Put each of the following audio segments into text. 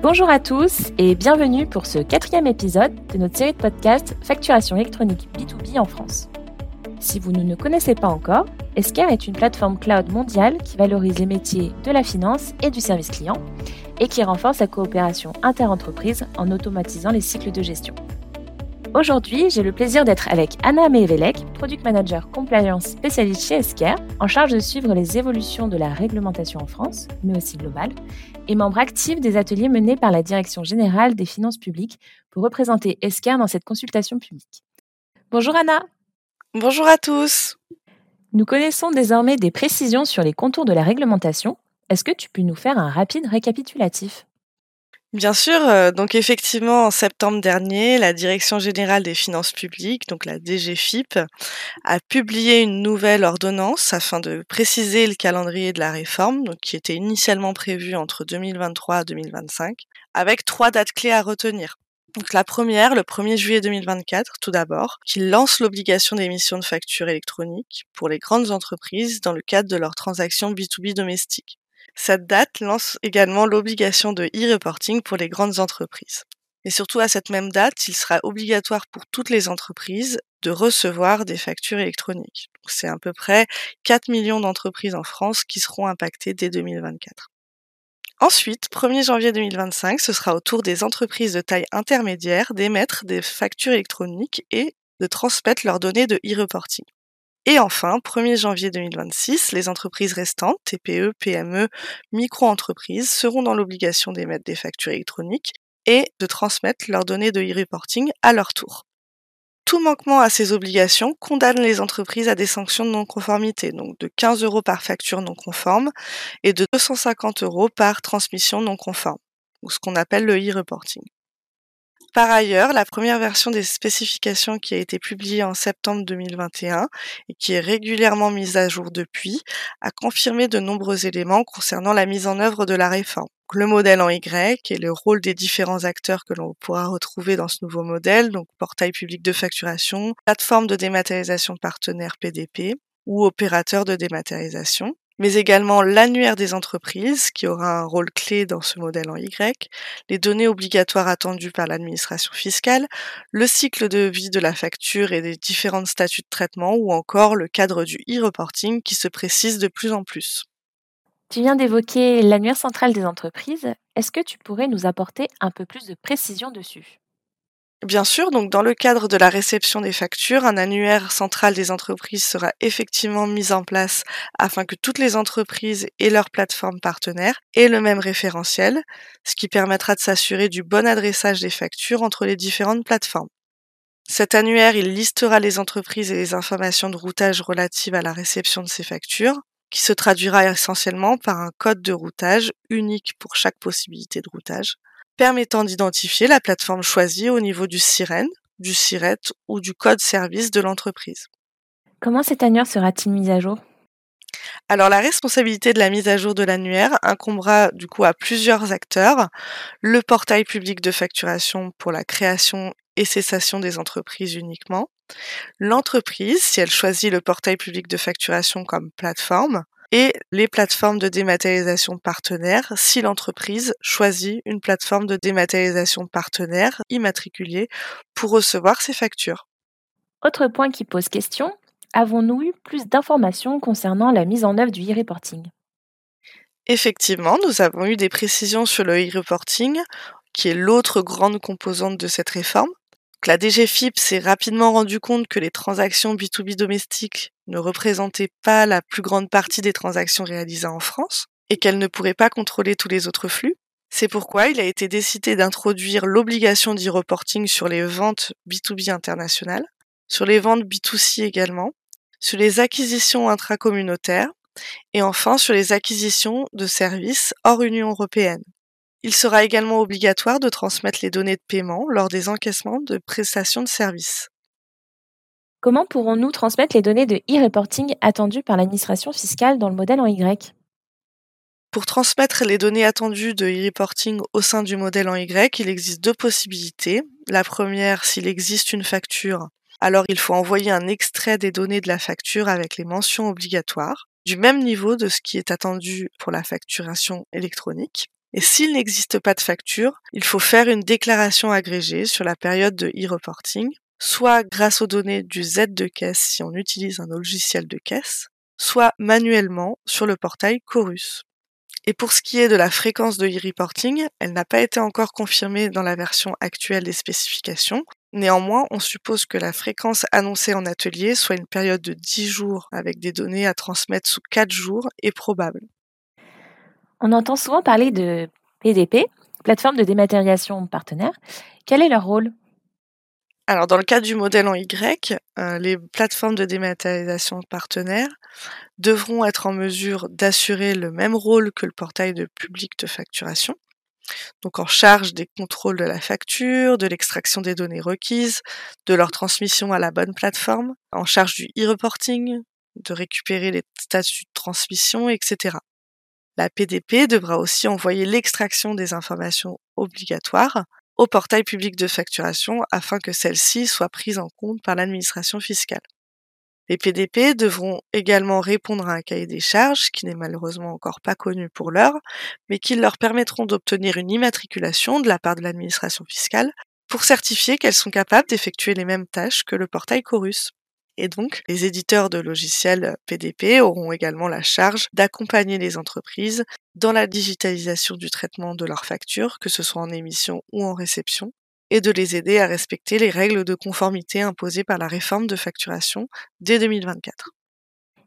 Bonjour à tous et bienvenue pour ce quatrième épisode de notre série de podcasts Facturation électronique B2B en France. Si vous ne nous connaissez pas encore, Esker est une plateforme cloud mondiale qui valorise les métiers de la finance et du service client et qui renforce la coopération inter-entreprise en automatisant les cycles de gestion. Aujourd'hui, j'ai le plaisir d'être avec Anna Mevelek, Product Manager Compliance spécialiste chez Esker, en charge de suivre les évolutions de la réglementation en France, mais aussi globale, et membre actif des ateliers menés par la Direction générale des finances publiques pour représenter Esker dans cette consultation publique. Bonjour Anna. Bonjour à tous. Nous connaissons désormais des précisions sur les contours de la réglementation. Est-ce que tu peux nous faire un rapide récapitulatif? Bien sûr, euh, donc effectivement, en septembre dernier, la Direction générale des finances publiques, donc la DGFIP, a publié une nouvelle ordonnance afin de préciser le calendrier de la réforme, donc qui était initialement prévu entre 2023 et 2025, avec trois dates clés à retenir. Donc la première, le 1er juillet 2024, tout d'abord, qui lance l'obligation d'émission de factures électroniques pour les grandes entreprises dans le cadre de leurs transactions B2B domestiques. Cette date lance également l'obligation de e-reporting pour les grandes entreprises. Et surtout à cette même date, il sera obligatoire pour toutes les entreprises de recevoir des factures électroniques. C'est à peu près 4 millions d'entreprises en France qui seront impactées dès 2024. Ensuite, 1er janvier 2025, ce sera au tour des entreprises de taille intermédiaire d'émettre des factures électroniques et de transmettre leurs données de e-reporting. Et enfin, 1er janvier 2026, les entreprises restantes, TPE, PME, micro-entreprises, seront dans l'obligation d'émettre des factures électroniques et de transmettre leurs données de e-reporting à leur tour. Tout manquement à ces obligations condamne les entreprises à des sanctions de non-conformité, donc de 15 euros par facture non conforme et de 250 euros par transmission non conforme, ou ce qu'on appelle le e-reporting. Par ailleurs, la première version des spécifications qui a été publiée en septembre 2021 et qui est régulièrement mise à jour depuis, a confirmé de nombreux éléments concernant la mise en œuvre de la réforme. Le modèle en Y et le rôle des différents acteurs que l'on pourra retrouver dans ce nouveau modèle, donc portail public de facturation, plateforme de dématérialisation partenaire PDP ou opérateur de dématérialisation, mais également l'annuaire des entreprises, qui aura un rôle clé dans ce modèle en Y, les données obligatoires attendues par l'administration fiscale, le cycle de vie de la facture et des différents statuts de traitement, ou encore le cadre du e-reporting qui se précise de plus en plus. Tu viens d'évoquer l'annuaire central des entreprises. Est-ce que tu pourrais nous apporter un peu plus de précision dessus? Bien sûr, donc dans le cadre de la réception des factures, un annuaire central des entreprises sera effectivement mis en place afin que toutes les entreprises et leurs plateformes partenaires aient le même référentiel, ce qui permettra de s'assurer du bon adressage des factures entre les différentes plateformes. Cet annuaire, il listera les entreprises et les informations de routage relatives à la réception de ces factures, qui se traduira essentiellement par un code de routage unique pour chaque possibilité de routage permettant d'identifier la plateforme choisie au niveau du SIREN, du SIRET ou du code service de l'entreprise. Comment cet annuaire sera-t-il mis à jour? Alors la responsabilité de la mise à jour de l'annuaire incombera du coup à plusieurs acteurs, le portail public de facturation pour la création et cessation des entreprises uniquement, l'entreprise si elle choisit le portail public de facturation comme plateforme, et les plateformes de dématérialisation partenaires. Si l'entreprise choisit une plateforme de dématérialisation partenaire immatriculée pour recevoir ses factures. Autre point qui pose question, avons-nous eu plus d'informations concernant la mise en œuvre du e-reporting? Effectivement, nous avons eu des précisions sur le e-reporting, qui est l'autre grande composante de cette réforme la DGFIP s'est rapidement rendu compte que les transactions B2B domestiques ne représentaient pas la plus grande partie des transactions réalisées en France et qu'elle ne pourrait pas contrôler tous les autres flux. C'est pourquoi il a été décidé d'introduire l'obligation d'e-reporting sur les ventes B2B internationales, sur les ventes B2C également, sur les acquisitions intracommunautaires et enfin sur les acquisitions de services hors Union européenne. Il sera également obligatoire de transmettre les données de paiement lors des encaissements de prestations de services. Comment pourrons-nous transmettre les données de e-reporting attendues par l'administration fiscale dans le modèle en Y? Pour transmettre les données attendues de e-reporting au sein du modèle en Y, il existe deux possibilités. La première, s'il existe une facture, alors il faut envoyer un extrait des données de la facture avec les mentions obligatoires, du même niveau de ce qui est attendu pour la facturation électronique. Et s'il n'existe pas de facture, il faut faire une déclaration agrégée sur la période de e-reporting, soit grâce aux données du Z de caisse si on utilise un logiciel de caisse, soit manuellement sur le portail Chorus. Et pour ce qui est de la fréquence de e-reporting, elle n'a pas été encore confirmée dans la version actuelle des spécifications. Néanmoins, on suppose que la fréquence annoncée en atelier, soit une période de 10 jours avec des données à transmettre sous 4 jours, est probable. On entend souvent parler de PDP, plateforme de dématérialisation partenaire. Quel est leur rôle? Alors, dans le cas du modèle en Y, euh, les plateformes de dématérialisation partenaires devront être en mesure d'assurer le même rôle que le portail de public de facturation, donc en charge des contrôles de la facture, de l'extraction des données requises, de leur transmission à la bonne plateforme, en charge du e-reporting, de récupérer les statuts de transmission, etc. La PDP devra aussi envoyer l'extraction des informations obligatoires au portail public de facturation afin que celle-ci soit prise en compte par l'administration fiscale. Les PDP devront également répondre à un cahier des charges qui n'est malheureusement encore pas connu pour l'heure, mais qui leur permettront d'obtenir une immatriculation de la part de l'administration fiscale pour certifier qu'elles sont capables d'effectuer les mêmes tâches que le portail Chorus. Et donc, les éditeurs de logiciels PDP auront également la charge d'accompagner les entreprises dans la digitalisation du traitement de leurs factures, que ce soit en émission ou en réception, et de les aider à respecter les règles de conformité imposées par la réforme de facturation dès 2024.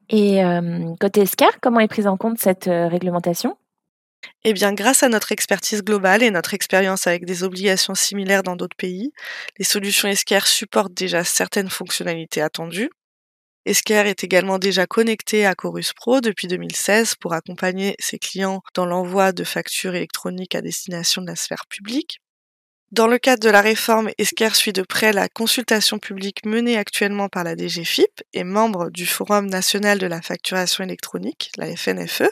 Et euh, côté ESCAR, comment est prise en compte cette euh, réglementation? Eh bien, grâce à notre expertise globale et notre expérience avec des obligations similaires dans d'autres pays, les solutions Esquire supportent déjà certaines fonctionnalités attendues. Esquire est également déjà connecté à Chorus Pro depuis 2016 pour accompagner ses clients dans l'envoi de factures électroniques à destination de la sphère publique. Dans le cadre de la réforme, Esker suit de près la consultation publique menée actuellement par la DGFIP et membre du Forum national de la facturation électronique, la FNFE,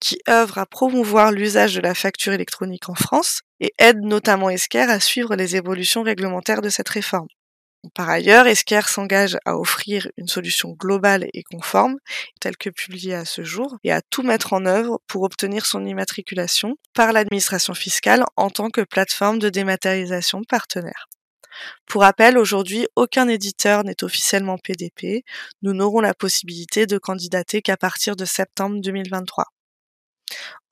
qui œuvre à promouvoir l'usage de la facture électronique en France et aide notamment Esker à suivre les évolutions réglementaires de cette réforme. Par ailleurs, Esker s'engage à offrir une solution globale et conforme, telle que publiée à ce jour, et à tout mettre en œuvre pour obtenir son immatriculation par l'administration fiscale en tant que plateforme de dématérialisation partenaire. Pour rappel, aujourd'hui, aucun éditeur n'est officiellement PDP. Nous n'aurons la possibilité de candidater qu'à partir de septembre 2023.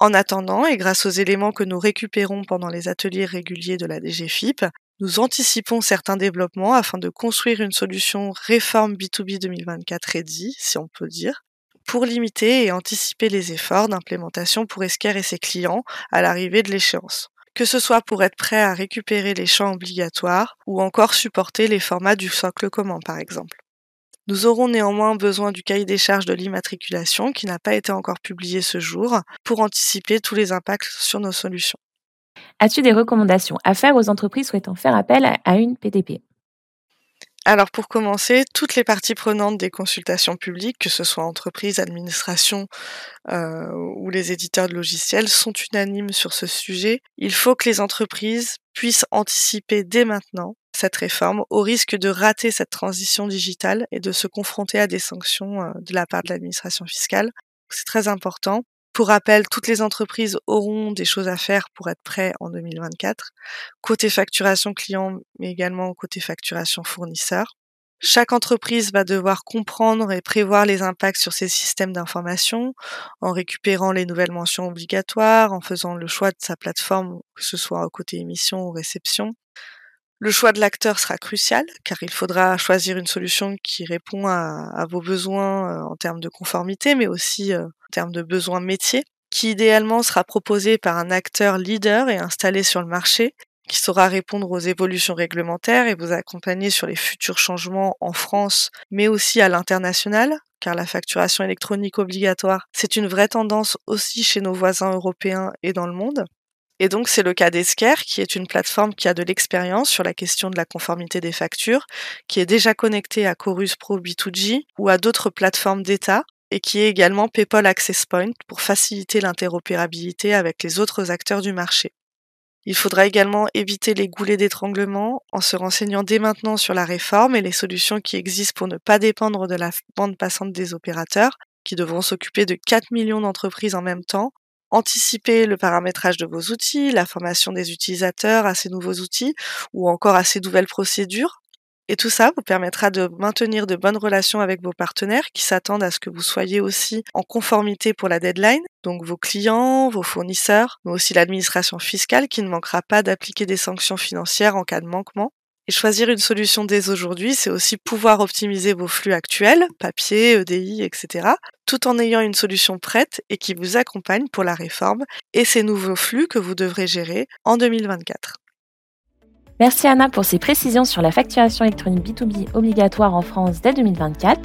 En attendant, et grâce aux éléments que nous récupérons pendant les ateliers réguliers de la DGFIP, nous anticipons certains développements afin de construire une solution réforme B2B 2024 ready, si on peut dire, pour limiter et anticiper les efforts d'implémentation pour Esker et ses clients à l'arrivée de l'échéance. Que ce soit pour être prêt à récupérer les champs obligatoires ou encore supporter les formats du socle commun par exemple. Nous aurons néanmoins besoin du cahier des charges de l'immatriculation qui n'a pas été encore publié ce jour pour anticiper tous les impacts sur nos solutions. As-tu des recommandations à faire aux entreprises souhaitant faire appel à une PDP alors pour commencer, toutes les parties prenantes des consultations publiques, que ce soit entreprises, administrations euh, ou les éditeurs de logiciels, sont unanimes sur ce sujet. Il faut que les entreprises puissent anticiper dès maintenant cette réforme au risque de rater cette transition digitale et de se confronter à des sanctions euh, de la part de l'administration fiscale. C'est très important. Pour rappel, toutes les entreprises auront des choses à faire pour être prêts en 2024, côté facturation client, mais également côté facturation fournisseur. Chaque entreprise va devoir comprendre et prévoir les impacts sur ses systèmes d'information en récupérant les nouvelles mentions obligatoires, en faisant le choix de sa plateforme, que ce soit côté émission ou réception, le choix de l'acteur sera crucial car il faudra choisir une solution qui répond à, vos besoins euh, en termes de conformité, mais aussi euh, termes de besoins métiers, qui idéalement sera proposé par un acteur leader et installé sur le marché, qui saura répondre aux évolutions réglementaires et vous accompagner sur les futurs changements en France, mais aussi à l'international, car la facturation électronique obligatoire, c'est une vraie tendance aussi chez nos voisins européens et dans le monde. Et donc, c'est le cas d'Esker, qui est une plateforme qui a de l'expérience sur la question de la conformité des factures, qui est déjà connectée à Chorus Pro B2G ou à d'autres plateformes d'État, et qui est également PayPal Access Point pour faciliter l'interopérabilité avec les autres acteurs du marché. Il faudra également éviter les goulets d'étranglement en se renseignant dès maintenant sur la réforme et les solutions qui existent pour ne pas dépendre de la bande passante des opérateurs, qui devront s'occuper de 4 millions d'entreprises en même temps anticiper le paramétrage de vos outils, la formation des utilisateurs à ces nouveaux outils ou encore à ces nouvelles procédures. Et tout ça vous permettra de maintenir de bonnes relations avec vos partenaires qui s'attendent à ce que vous soyez aussi en conformité pour la deadline, donc vos clients, vos fournisseurs, mais aussi l'administration fiscale qui ne manquera pas d'appliquer des sanctions financières en cas de manquement. Et choisir une solution dès aujourd'hui, c'est aussi pouvoir optimiser vos flux actuels, papier, EDI, etc., tout en ayant une solution prête et qui vous accompagne pour la réforme et ces nouveaux flux que vous devrez gérer en 2024. Merci Anna pour ces précisions sur la facturation électronique B2B obligatoire en France dès 2024.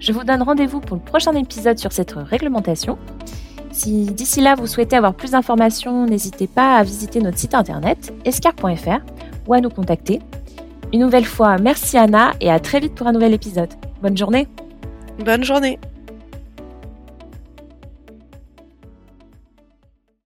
Je vous donne rendez-vous pour le prochain épisode sur cette réglementation. Si d'ici là vous souhaitez avoir plus d'informations, n'hésitez pas à visiter notre site internet escar.fr ou à nous contacter. Une nouvelle fois, merci Anna et à très vite pour un nouvel épisode. Bonne journée. Bonne journée.